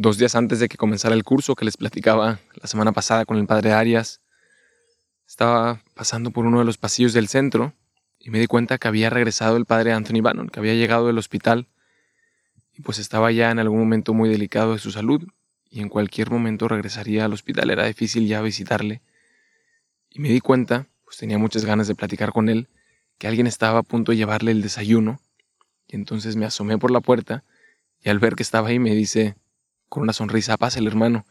dos días antes de que comenzara el curso que les platicaba la semana pasada con el padre Arias, estaba pasando por uno de los pasillos del centro y me di cuenta que había regresado el padre Anthony Bannon, que había llegado del hospital y pues estaba ya en algún momento muy delicado de su salud y en cualquier momento regresaría al hospital. Era difícil ya visitarle. Y me di cuenta, pues tenía muchas ganas de platicar con él, que alguien estaba a punto de llevarle el desayuno. Y entonces me asomé por la puerta y al ver que estaba ahí me dice, con una sonrisa, pasa el hermano.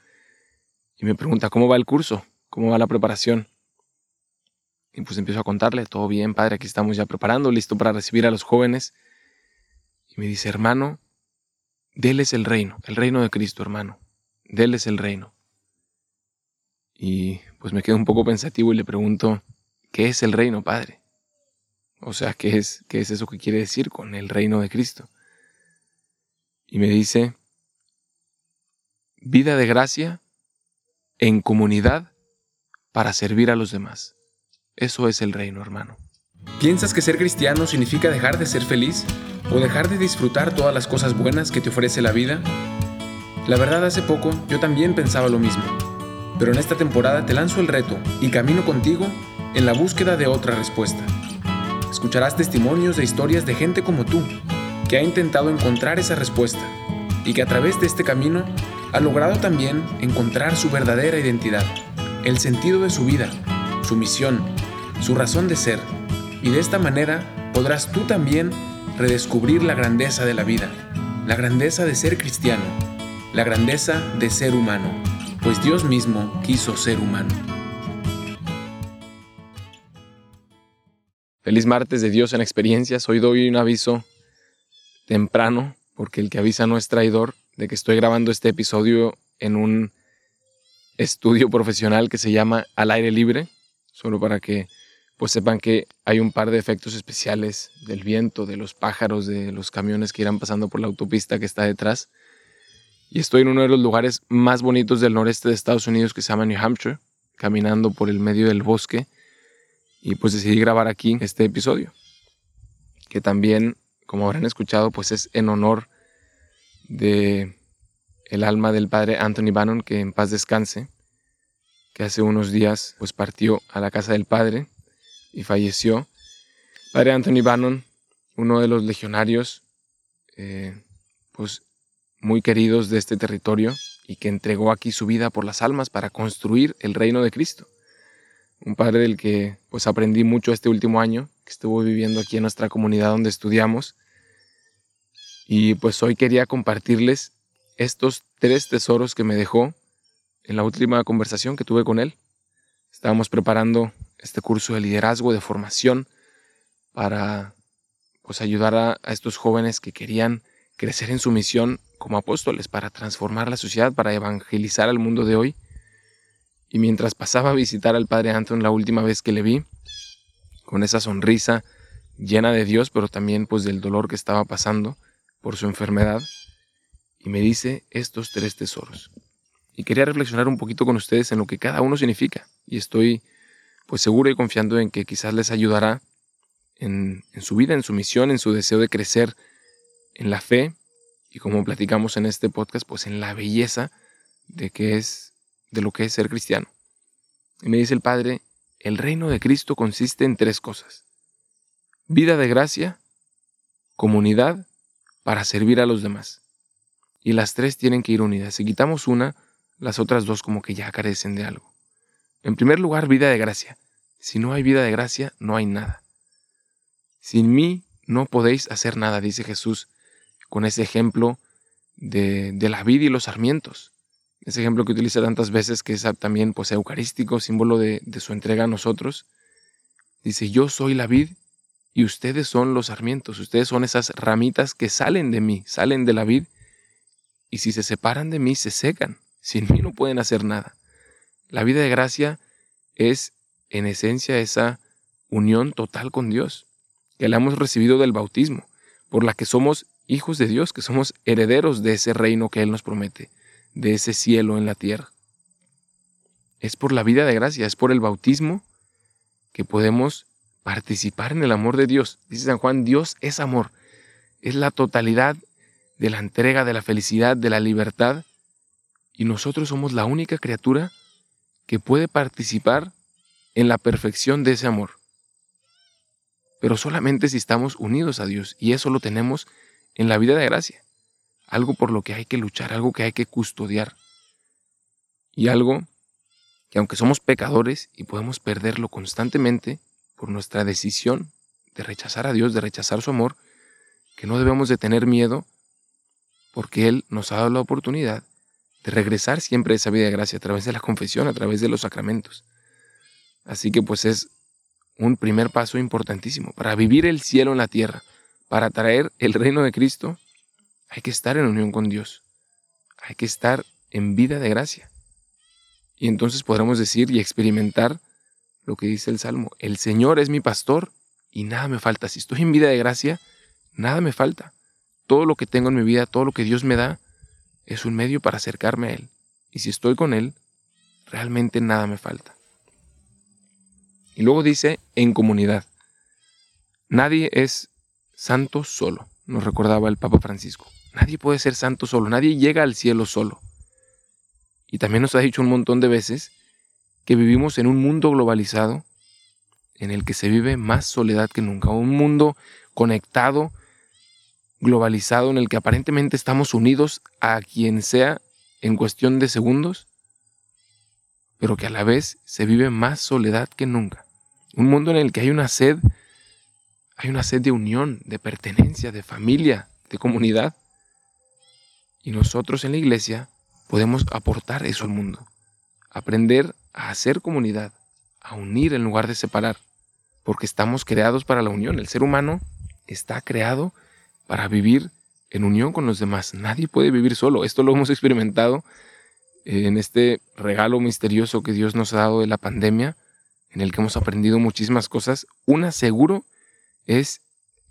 Y me pregunta, ¿cómo va el curso? ¿Cómo va la preparación? Y pues empiezo a contarle, todo bien, padre, aquí estamos ya preparando, listo para recibir a los jóvenes. Y me dice, hermano, déles el reino, el reino de Cristo, hermano, déles el reino. Y pues me quedo un poco pensativo y le pregunto, ¿qué es el reino, padre? O sea, ¿qué es, qué es eso que quiere decir con el reino de Cristo? Y me dice, vida de gracia en comunidad para servir a los demás. Eso es el reino, hermano. ¿Piensas que ser cristiano significa dejar de ser feliz o dejar de disfrutar todas las cosas buenas que te ofrece la vida? La verdad, hace poco yo también pensaba lo mismo, pero en esta temporada te lanzo el reto y camino contigo en la búsqueda de otra respuesta. Escucharás testimonios de historias de gente como tú, que ha intentado encontrar esa respuesta y que a través de este camino ha logrado también encontrar su verdadera identidad, el sentido de su vida, su misión, su razón de ser, y de esta manera podrás tú también redescubrir la grandeza de la vida, la grandeza de ser cristiano, la grandeza de ser humano, pues Dios mismo quiso ser humano. Feliz martes de Dios en experiencias. Hoy doy un aviso temprano, porque el que avisa no es traidor de que estoy grabando este episodio en un estudio profesional que se llama Al aire libre, solo para que pues sepan que hay un par de efectos especiales del viento, de los pájaros, de los camiones que irán pasando por la autopista que está detrás. Y estoy en uno de los lugares más bonitos del noreste de Estados Unidos que se llama New Hampshire, caminando por el medio del bosque. Y pues decidí grabar aquí este episodio, que también, como habrán escuchado, pues es en honor de el alma del padre Anthony Bannon, que en paz descanse, que hace unos días pues partió a la casa del padre y falleció. Padre Anthony Bannon, uno de los legionarios eh, pues muy queridos de este territorio y que entregó aquí su vida por las almas para construir el reino de Cristo. Un padre del que pues aprendí mucho este último año, que estuvo viviendo aquí en nuestra comunidad donde estudiamos y pues hoy quería compartirles estos tres tesoros que me dejó en la última conversación que tuve con él. Estábamos preparando este curso de liderazgo, de formación, para pues ayudar a, estos jóvenes que querían crecer en su misión como apóstoles, para transformar la sociedad, para evangelizar al mundo de hoy. Y mientras pasaba a visitar al padre Anton la última vez que le vi, con esa sonrisa llena de Dios, pero también pues del dolor que estaba pasando, por su enfermedad y me dice estos tres tesoros. Y quería reflexionar un poquito con ustedes en lo que cada uno significa. Y estoy pues seguro y confiando en que quizás les ayudará en, su vida, en su misión, en su deseo de crecer en la fe y como platicamos en este podcast, pues en la belleza de que es de lo que es ser cristiano. Y me dice el Padre, el reino de Cristo consiste en tres cosas. Vida de gracia, comunidad para servir a los demás. Y las tres tienen que ir unidas. Si quitamos una, las otras dos como que ya carecen de algo. En primer lugar, vida de gracia. Si no hay vida de gracia, no hay nada. Sin mí no podéis hacer nada, dice Jesús con ese ejemplo de, la vid y los sarmientos. Ese ejemplo que utiliza tantas veces, que es también pues, eucarístico, símbolo de, de su entrega a nosotros. Dice, yo soy la vid y ustedes son los sarmientos, ustedes son esas ramitas que salen de mí, salen de la vid, y si se separan de mí, se secan. Sin mí no pueden hacer nada. La vida de gracia es, en esencia, esa unión total con Dios, que la hemos recibido del bautismo, por la que somos hijos de Dios, que somos herederos de ese reino que Él nos promete, de ese cielo en la tierra. Es por la vida de gracia, es por el bautismo que podemos participar en el amor de Dios. Dice San Juan, Dios es amor. Es la totalidad de la entrega, de la felicidad, de la libertad y nosotros somos la única criatura que puede participar en la perfección de ese amor. Pero solamente si estamos unidos a Dios y eso lo tenemos en la vida de gracia. Algo por lo que hay que luchar, algo que hay que custodiar. Y algo que aunque somos pecadores y podemos perderlo constantemente por nuestra decisión de rechazar a Dios, de rechazar su amor, que no debemos de tener miedo porque Él nos ha dado la oportunidad de regresar siempre a esa vida de gracia a través de la confesión, a través de los sacramentos. Así que pues es un primer paso importantísimo. Para vivir el cielo en la tierra, para traer el reino de Cristo, hay que estar en unión con Dios. Hay que estar en vida de gracia. Y entonces podremos decir y experimentar lo que dice el Salmo. El Señor es mi pastor y nada me falta. Si estoy en vida de gracia, nada me falta. Todo lo que tengo en mi vida, todo lo que Dios me da, es un medio para acercarme a Él. Y si estoy con Él, realmente nada me falta. Y luego dice, en comunidad. Nadie es santo solo, nos recordaba el Papa Francisco. Nadie puede ser santo solo, nadie llega al cielo solo. Y también nos ha dicho un montón de veces que vivimos en un mundo globalizado en el que se vive más soledad que nunca, un mundo conectado, globalizado, en el que aparentemente estamos unidos a quien sea en cuestión de segundos, pero que a la vez se vive más soledad que nunca. Un mundo en el que hay una sed, hay una sed de unión, de pertenencia, de familia, de comunidad. Y nosotros en la iglesia podemos aportar eso al mundo. Aprender a hacer comunidad, a unir en lugar de separar, porque estamos creados para la unión. El ser humano está creado para vivir en unión con los demás. Nadie puede vivir solo. Esto lo hemos experimentado en este regalo misterioso que Dios nos ha dado de la pandemia, en el que hemos aprendido muchísimas cosas. Una seguro es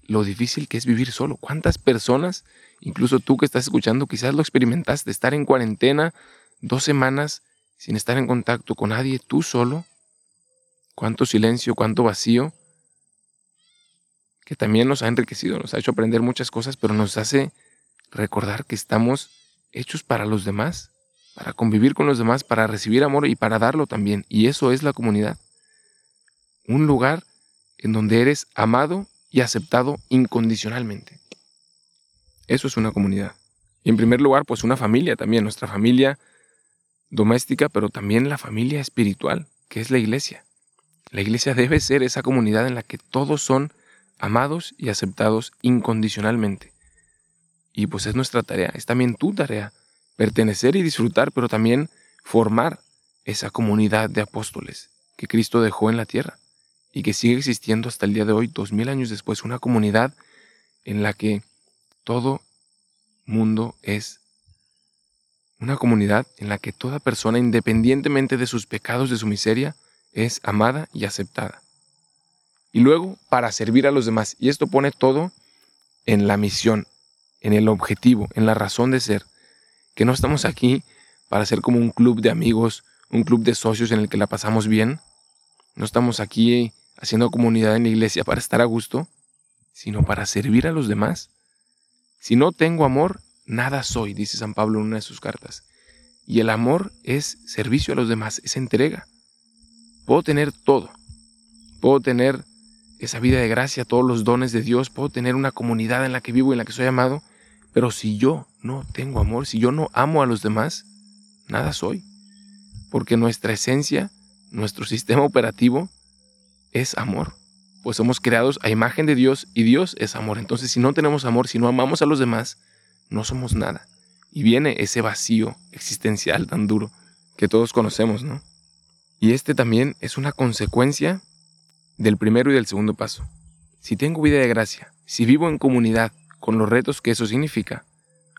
lo difícil que es vivir solo. ¿Cuántas personas Incluso tú que estás escuchando quizás lo experimentaste, estar en cuarentena dos semanas sin estar en contacto con nadie, tú solo. Cuánto silencio, cuánto vacío, que también nos ha enriquecido, nos ha hecho aprender muchas cosas, pero nos hace recordar que estamos hechos para los demás, para convivir con los demás, para recibir amor y para darlo también. Y eso es la comunidad. Un lugar en donde eres amado y aceptado incondicionalmente. Eso es una comunidad. Y en primer lugar, pues una familia también, nuestra familia doméstica, pero también la familia espiritual, que es la iglesia. La iglesia debe ser esa comunidad en la que todos son amados y aceptados incondicionalmente. Y pues es nuestra tarea, es también tu tarea, pertenecer y disfrutar, pero también formar esa comunidad de apóstoles que Cristo dejó en la tierra y que sigue existiendo hasta el día de hoy, dos mil años después, una comunidad en la que todo mundo es una comunidad en la que toda persona, independientemente de sus pecados, de su miseria, es amada y aceptada. Y luego, para servir a los demás. Y esto pone todo en la misión, en el objetivo, en la razón de ser. Que no estamos aquí para ser como un club de amigos, un club de socios en el que la pasamos bien. No estamos aquí haciendo comunidad en la iglesia para estar a gusto, sino para servir a los demás. Si no tengo amor, nada soy, dice San Pablo en una de sus cartas. Y el amor es servicio a los demás, es entrega. Puedo tener todo. Puedo tener esa vida de gracia, todos los dones de Dios, puedo tener una comunidad en la que vivo y en la que soy amado, pero si yo no tengo amor, si yo no amo a los demás, nada soy. Porque nuestra esencia, nuestro sistema operativo es amor pues somos creados a imagen de Dios y Dios es amor. Entonces, si no tenemos amor, si no amamos a los demás, no somos nada. Y viene ese vacío existencial tan duro que todos conocemos, ¿no? Y este también es una consecuencia del primero y del segundo paso. Si tengo vida de gracia, si vivo en comunidad con los retos que eso significa,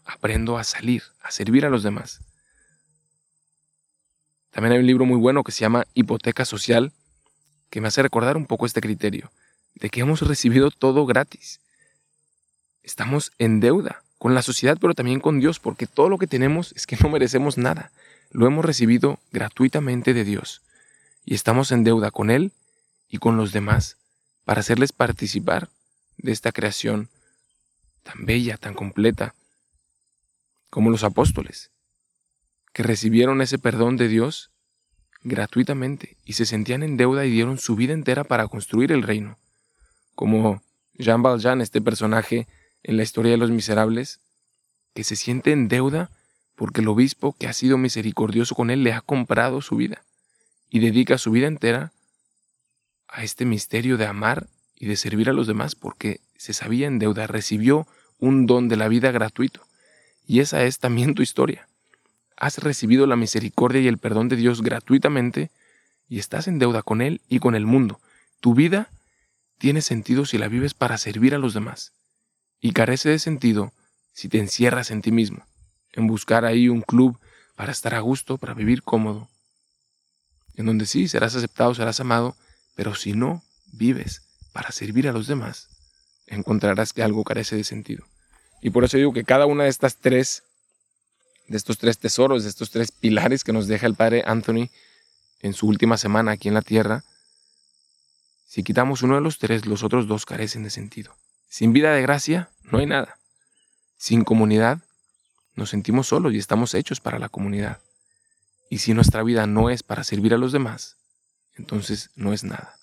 aprendo a salir, a servir a los demás. También hay un libro muy bueno que se llama Hipoteca Social, que me hace recordar un poco este criterio, de que hemos recibido todo gratis. Estamos en deuda con la sociedad, pero también con Dios, porque todo lo que tenemos es que no merecemos nada. Lo hemos recibido gratuitamente de Dios. Y estamos en deuda con Él y con los demás para hacerles participar de esta creación tan bella, tan completa, como los apóstoles, que recibieron ese perdón de Dios gratuitamente y se sentían en deuda y dieron su vida entera para construir el reino. Como Jean Valjean, este personaje en la historia de los miserables, que se siente en deuda porque el obispo, que ha sido misericordioso con él, le ha comprado su vida y dedica su vida entera a este misterio de amar y de servir a los demás porque se sabía en deuda, recibió un don de la vida gratuito. Y esa es también tu historia. Has recibido la misericordia y el perdón de Dios gratuitamente y estás en deuda con Él y con el mundo. Tu vida tiene sentido si la vives para servir a los demás y carece de sentido si te encierras en ti mismo, en buscar ahí un club para estar a gusto, para vivir cómodo, en donde sí serás aceptado, serás amado, pero si no vives para servir a los demás, encontrarás que algo carece de sentido. Y por eso digo que cada una de estas tres, de estos tres tesoros, de estos tres pilares que nos deja el Padre Anthony en su última semana aquí en la tierra, si quitamos uno de los tres, los otros dos carecen de sentido. Sin vida de gracia, no hay nada. Sin comunidad, nos sentimos solos y estamos hechos para la comunidad. Y si nuestra vida no es para servir a los demás, entonces no es nada.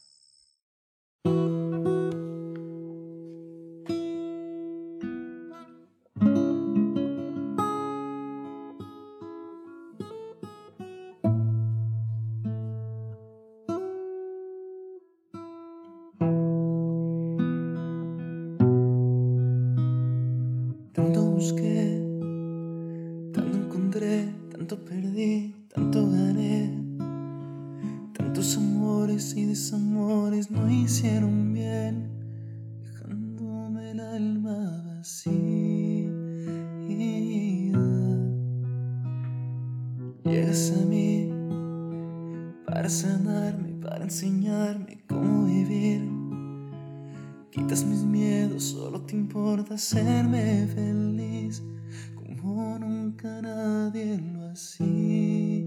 Para sanarme, para enseñarme cómo vivir. Quitas mis miedos, solo te importa hacerme feliz, como nunca nadie lo hacía.